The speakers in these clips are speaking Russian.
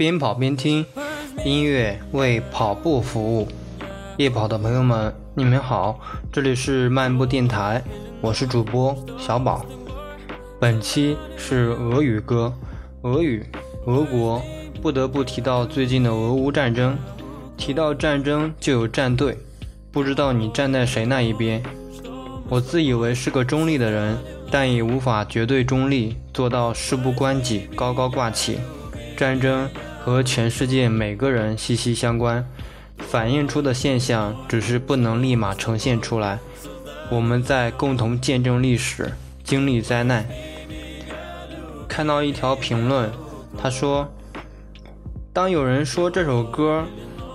边跑边听，音乐为跑步服务。夜跑的朋友们，你们好，这里是漫步电台，我是主播小宝。本期是俄语歌，俄语，俄国，不得不提到最近的俄乌战争。提到战争就有战队，不知道你站在谁那一边？我自以为是个中立的人，但也无法绝对中立，做到事不关己，高高挂起。战争和全世界每个人息息相关，反映出的现象只是不能立马呈现出来。我们在共同见证历史，经历灾难。看到一条评论，他说：“当有人说这首歌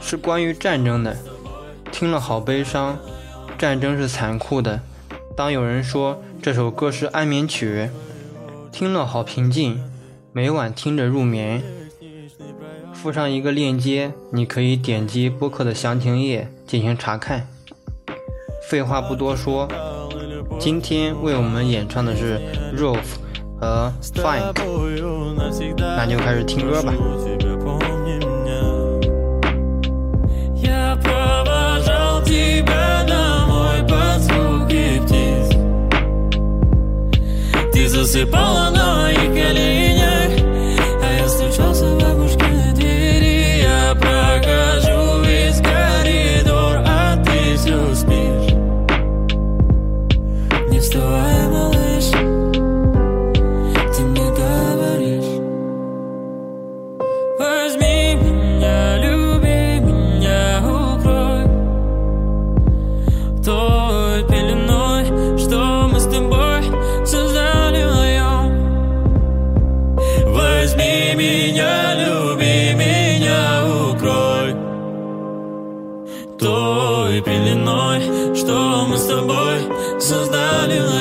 是关于战争的，听了好悲伤。战争是残酷的。当有人说这首歌是安眠曲，听了好平静，每晚听着入眠。”附上一个链接，你可以点击播客的详情页进行查看。废话不多说，今天为我们演唱的是 Rolf 和 Fine，那就开始听歌吧。forças da aliança.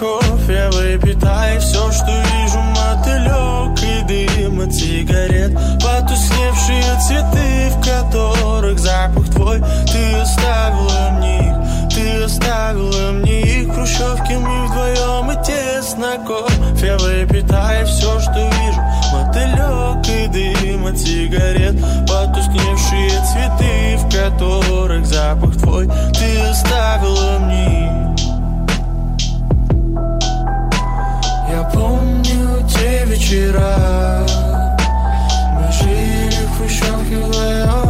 Кофе Выпитай. Все, что вижу, мотылек и дым дыма сигарет. Потусневшие цветы, в которых запах твой. Ты оставила мне их, ты оставила мне их. В хрущевке мы вдвоем и тесно кофе Выпитая все, что вижу Мотылек и дым от сигарет Потускневшие цветы, в которых запах твой Ты оставила мне. Я помню те вечера Мы жили в хрущевке вдвоем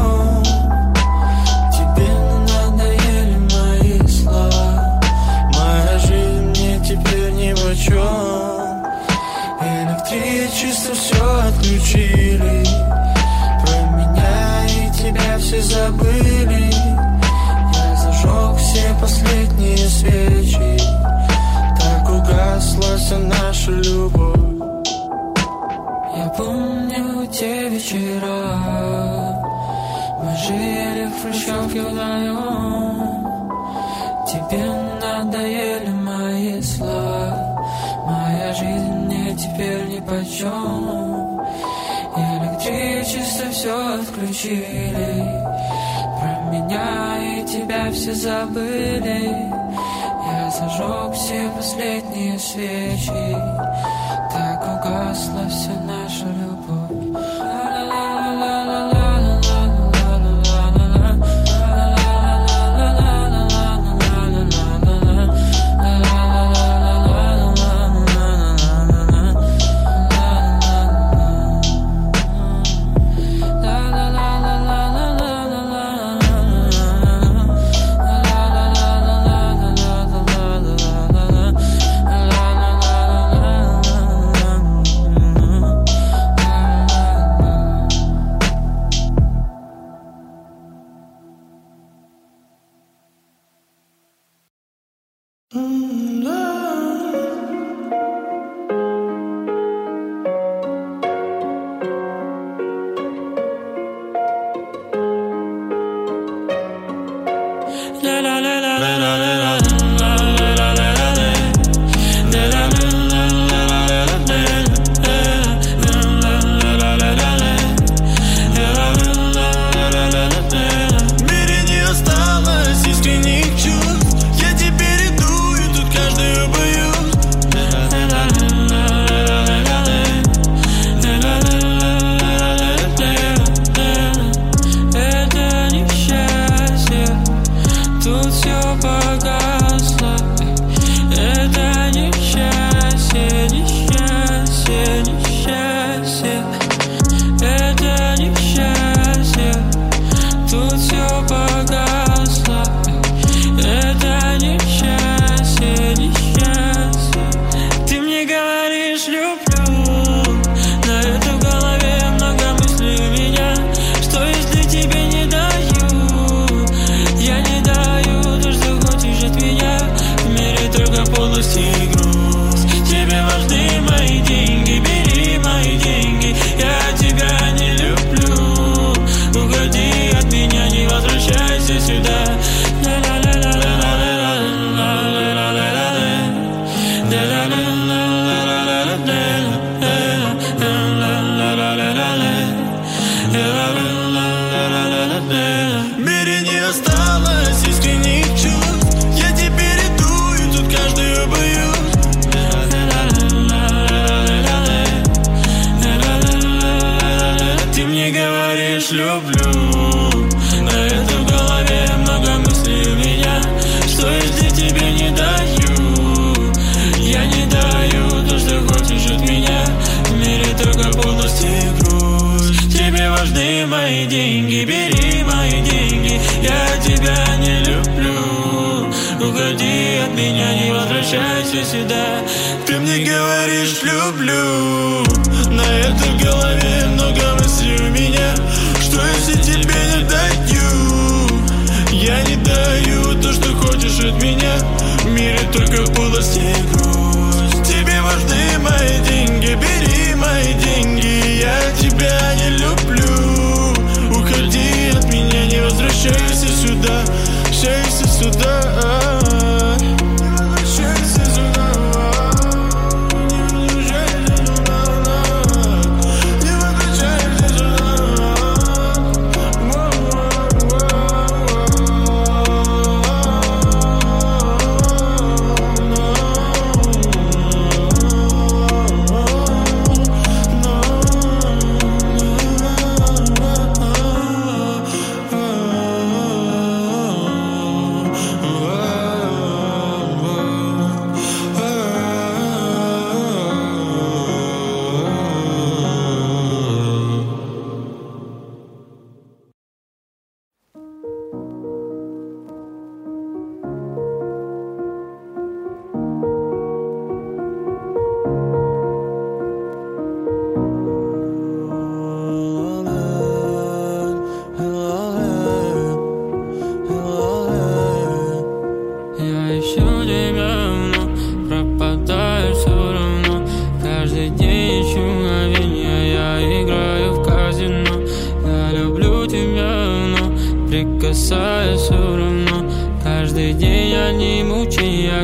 все забыли. Я зажег все последние свечи. Угасла вся наша любовь. Я помню те вечера. Мы жили в хрущевке вдвоем. Тебе надоели мои слова. Моя жизнь мне теперь ни почем. Электричество все меня тебя все забыли. Зажег все последние свечи. Так угасла вся наша любовь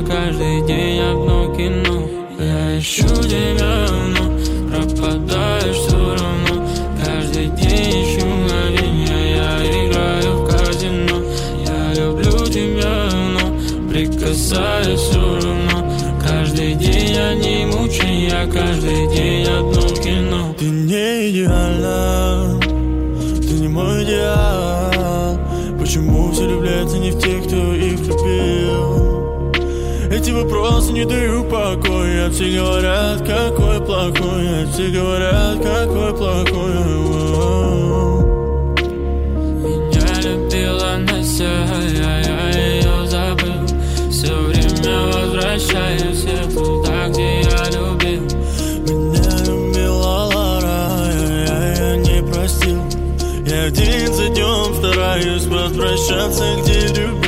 каждый день одно кино. Я ищу тебя, но пропадаешь все равно. Каждый день ищу мгновенья, я играю в казино. Я люблю тебя, но прикасаюсь все равно. Каждый день одни мучения, каждый день одно кино. Ты не идеальна, Эти вопросы не дают покоя. Все говорят, какой плохой а Все говорят, какой плохой. Меня любила Настя, а я ее забыл. Все время возвращаюсь я туда, где я любил. Меня любила Лара, я, я не простил. Я день за днем стараюсь возвращаться, где любил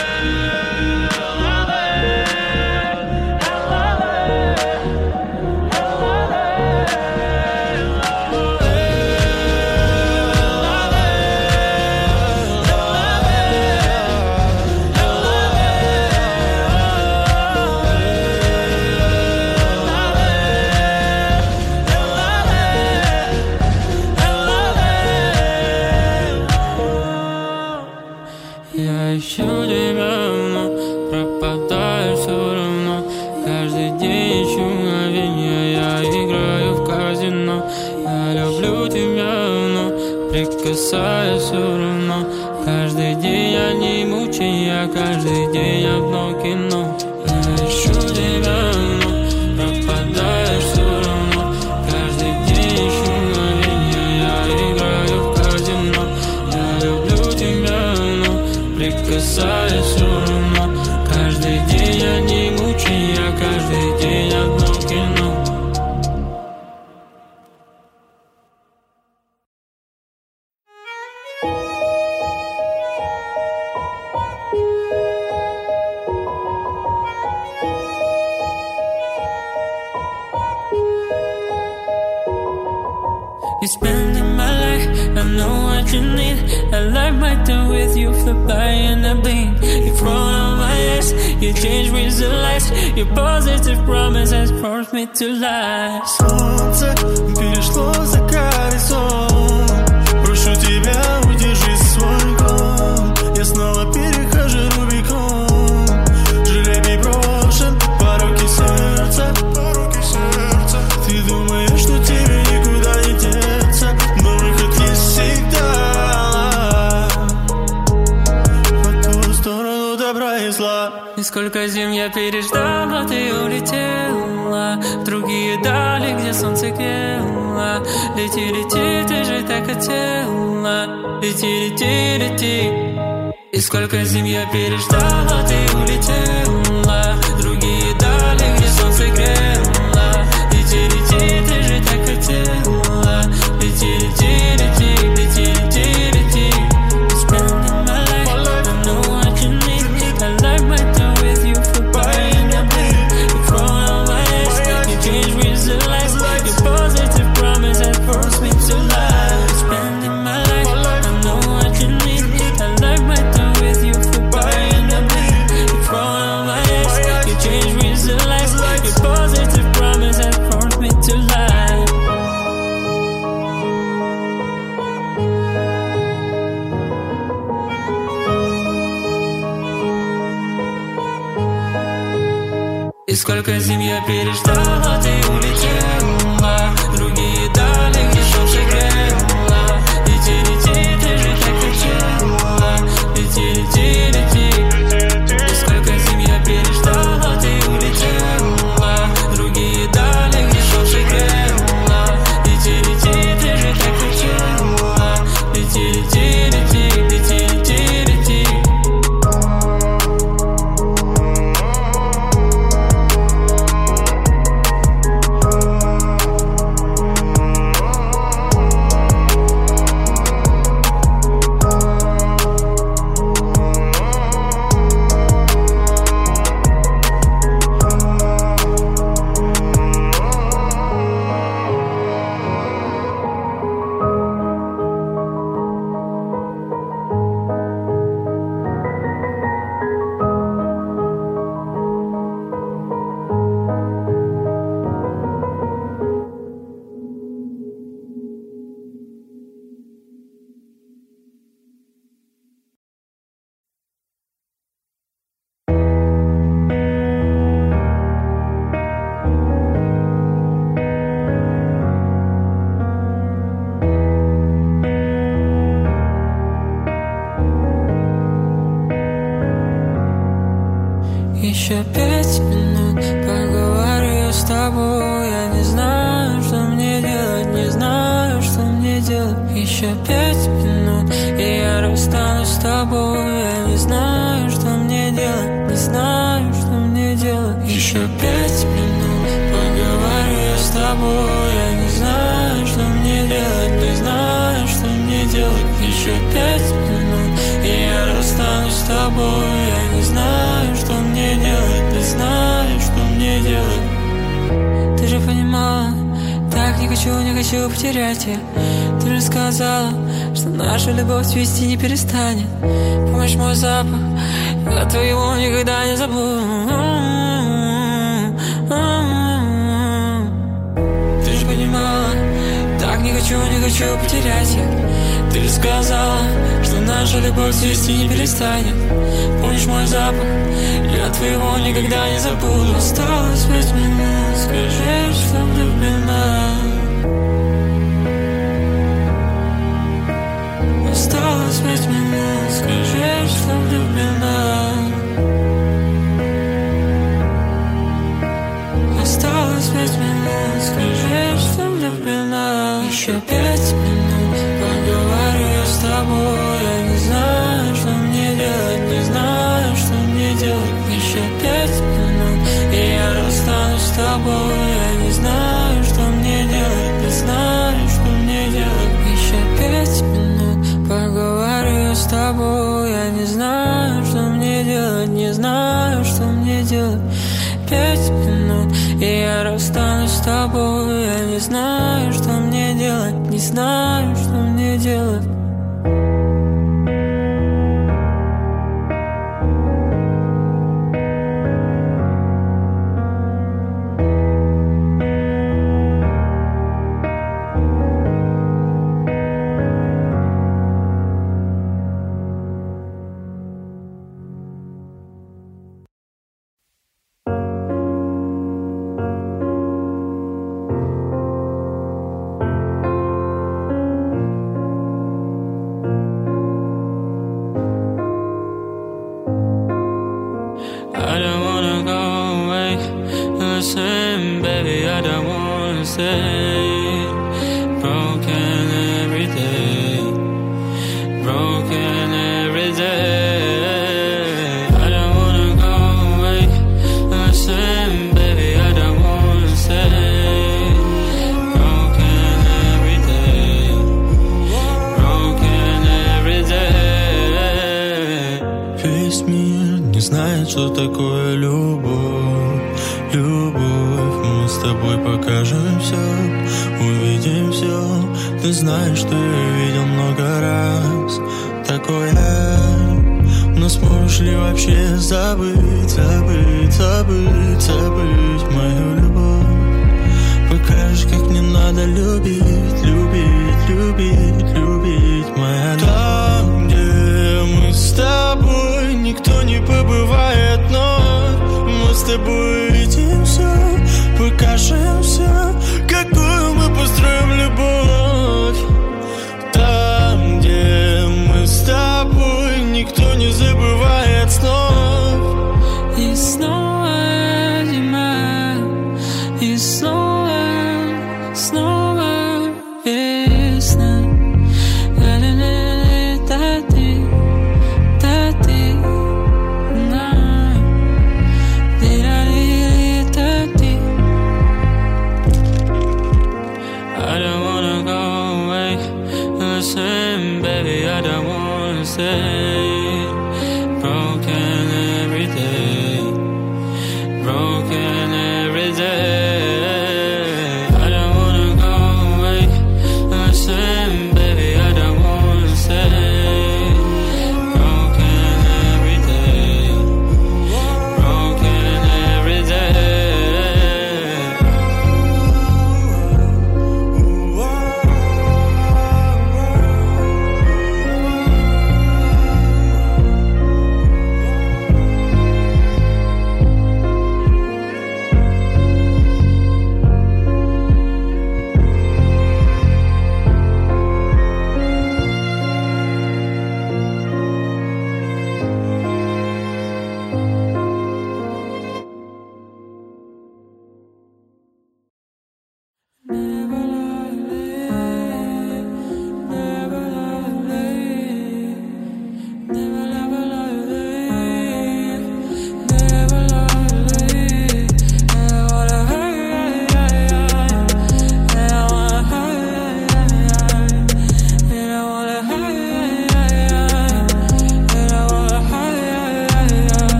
Я но life. Солнце перешло за горизонт Прошу тебя, удержи свой гон Я снова перехожу Рубикон. Жребий брошен, пороки сердца. Пороки сердца. Ты думаешь, что тебе никуда не деться Но выход есть всегда. По ту сторону добра и зла. И сколько зим я переждал, а ты улетела Другие дали, где солнце грело Лети, лети, ты же так хотела. Лети, лети, лети. И сколько зим я переждал, а ты улетела сколько зим я переждал, ты улетела Еще пять минут, и я расстанусь с тобой. Я не знаю, что мне делать, не знаю, что мне делать. Ты же понимала, так не хочу, не хочу потерять тебя Ты же сказала, что наша любовь цвести не перестанет. Помнишь мой запах, я твоего никогда не забуду. Ты же понимала, так не хочу, не хочу потерять я Ты сказала, что наша любовь цвести не перестанет. Помнишь мой запах, я твоего никогда не забуду. Осталось пять минут, скажи, что влюблена. Осталось пять минут, скажи, что влюблена. Осталось пять минут, скажи, что влюблена. Еще пять минут, тобой Я не знаю, что мне делать, не знаю, что мне делать. Еще пять минут, поговорю с тобой Я не знаю, что мне делать, не знаю, что мне делать. Пять минут, и я расстанусь с тобой Я не знаю, что мне делать, не знаю, baby. I don't wanna say. Покажем все Увидим все Ты знаешь, я видел много раз. Такое Но сможешь ли вообще забыть, забыть, забыть, забыть мою любовь? Покажешь, как не надо любить, любить, любить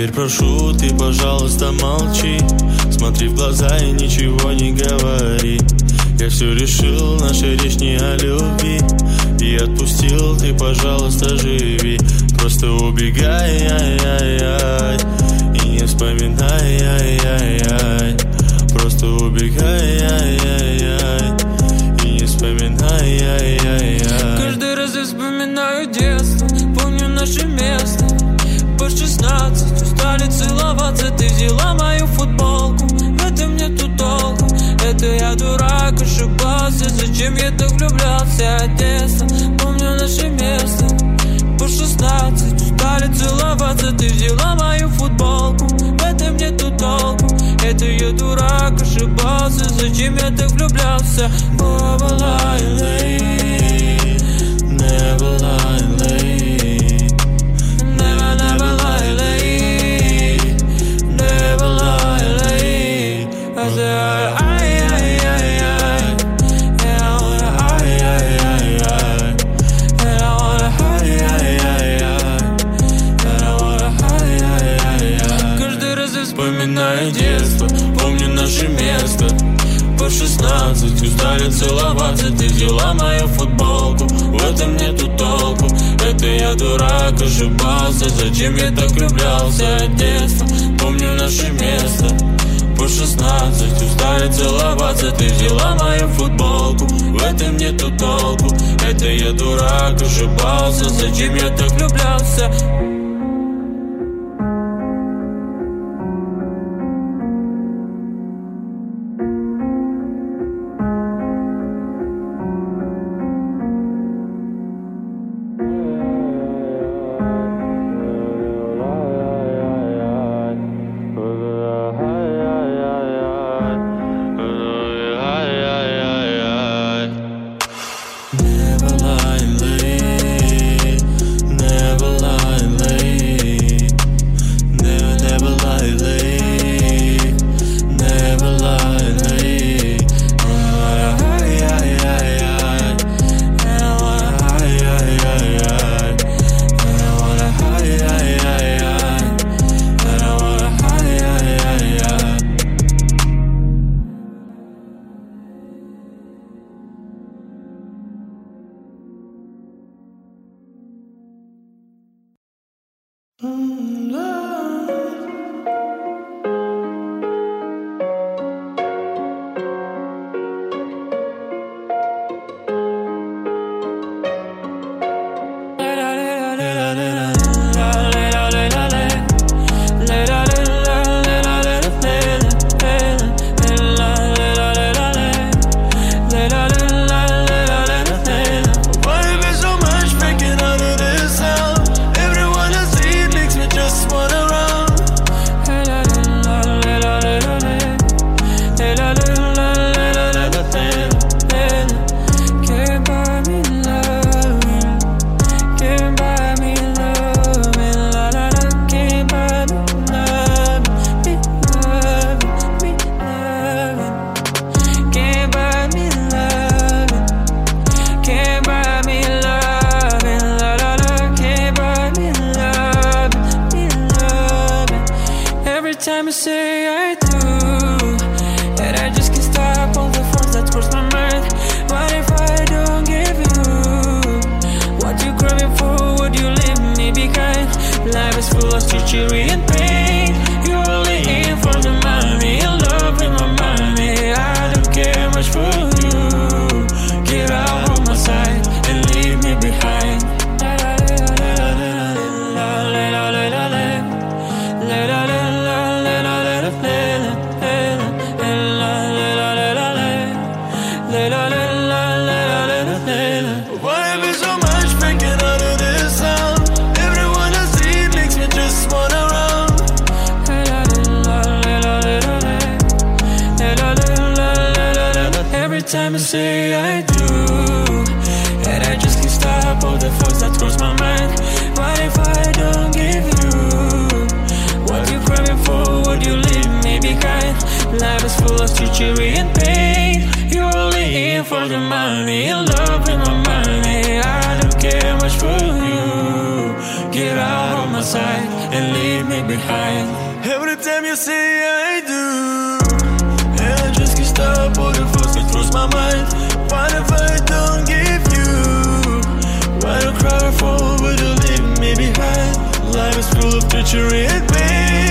Теперь прошу, ты, пожалуйста, молчи. Смотри в глаза и ничего не говори. Я все решил, наша речь не о любви. И отпустил, ты, пожалуйста, живи. Просто убегай, ай, ай, ай И не вспоминай, ай, ай, ай Просто убегай, ай, ай, ай И не вспоминай, ай, ай, ай Каждый раз я вспоминаю детство Помню наше место по 16 Устали целоваться, ты взяла мою футболку В этом нету толку. Это я дурак, ошибался. Зачем я так влюблялся, Одесса Помню наше место. По 16 Устали целоваться, ты взяла мою футболку В этом нету толку. Это я дурак, ошибался. Зачем я так влюблялся? Бабалайна Чем я так влюблялся от детства. Помню наше место. По 16 Устали целоваться, ты взяла мою футболку. В этом нету толку, это я дурак, ошибался. Зачем я так влюблялся? kind. Life is full of treachery and pain. You're only in for the misery and pain. You're only in for the money and love and my money. I don't care much for you. Get out of my sight and leave me behind. Every time you say I do, and I just can't stop all the thoughts that cross my mind. What if I don't give you? Why don't cry for what you leave me behind? Life is full of treachery and pain.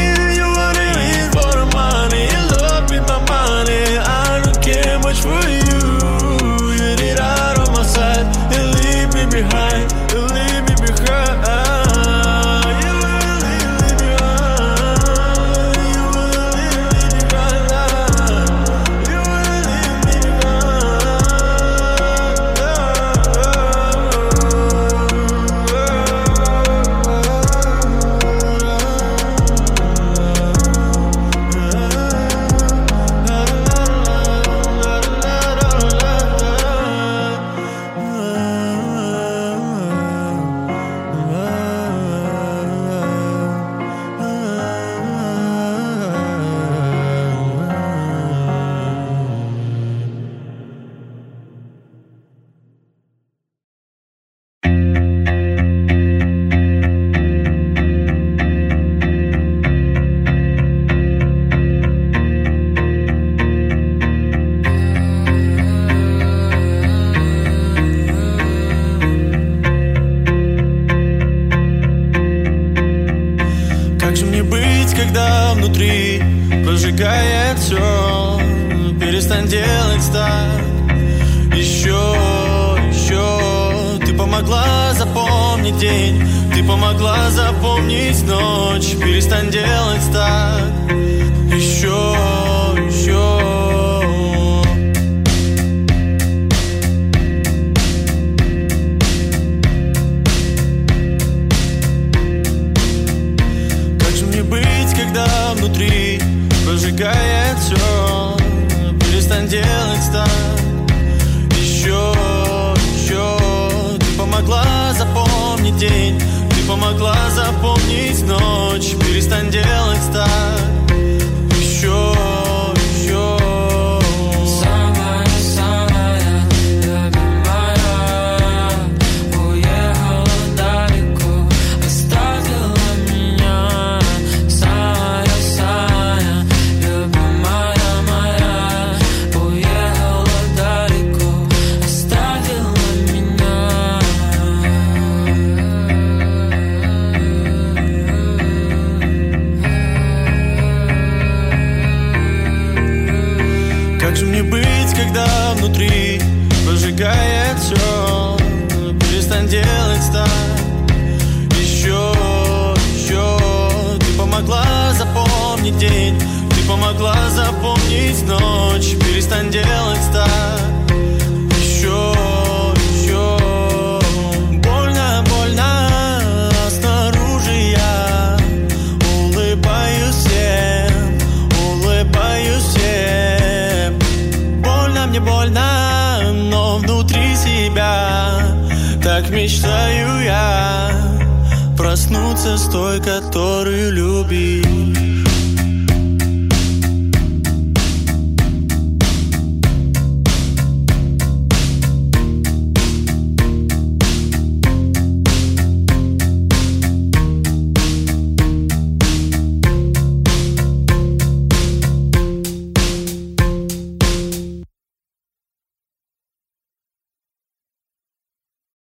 Помогла запомнить Делать так Еще, еще. Ты помогла запомнить день Ты помогла запомнить ночь. Перестань делать так мечтаю я Проснуться с той, которую любишь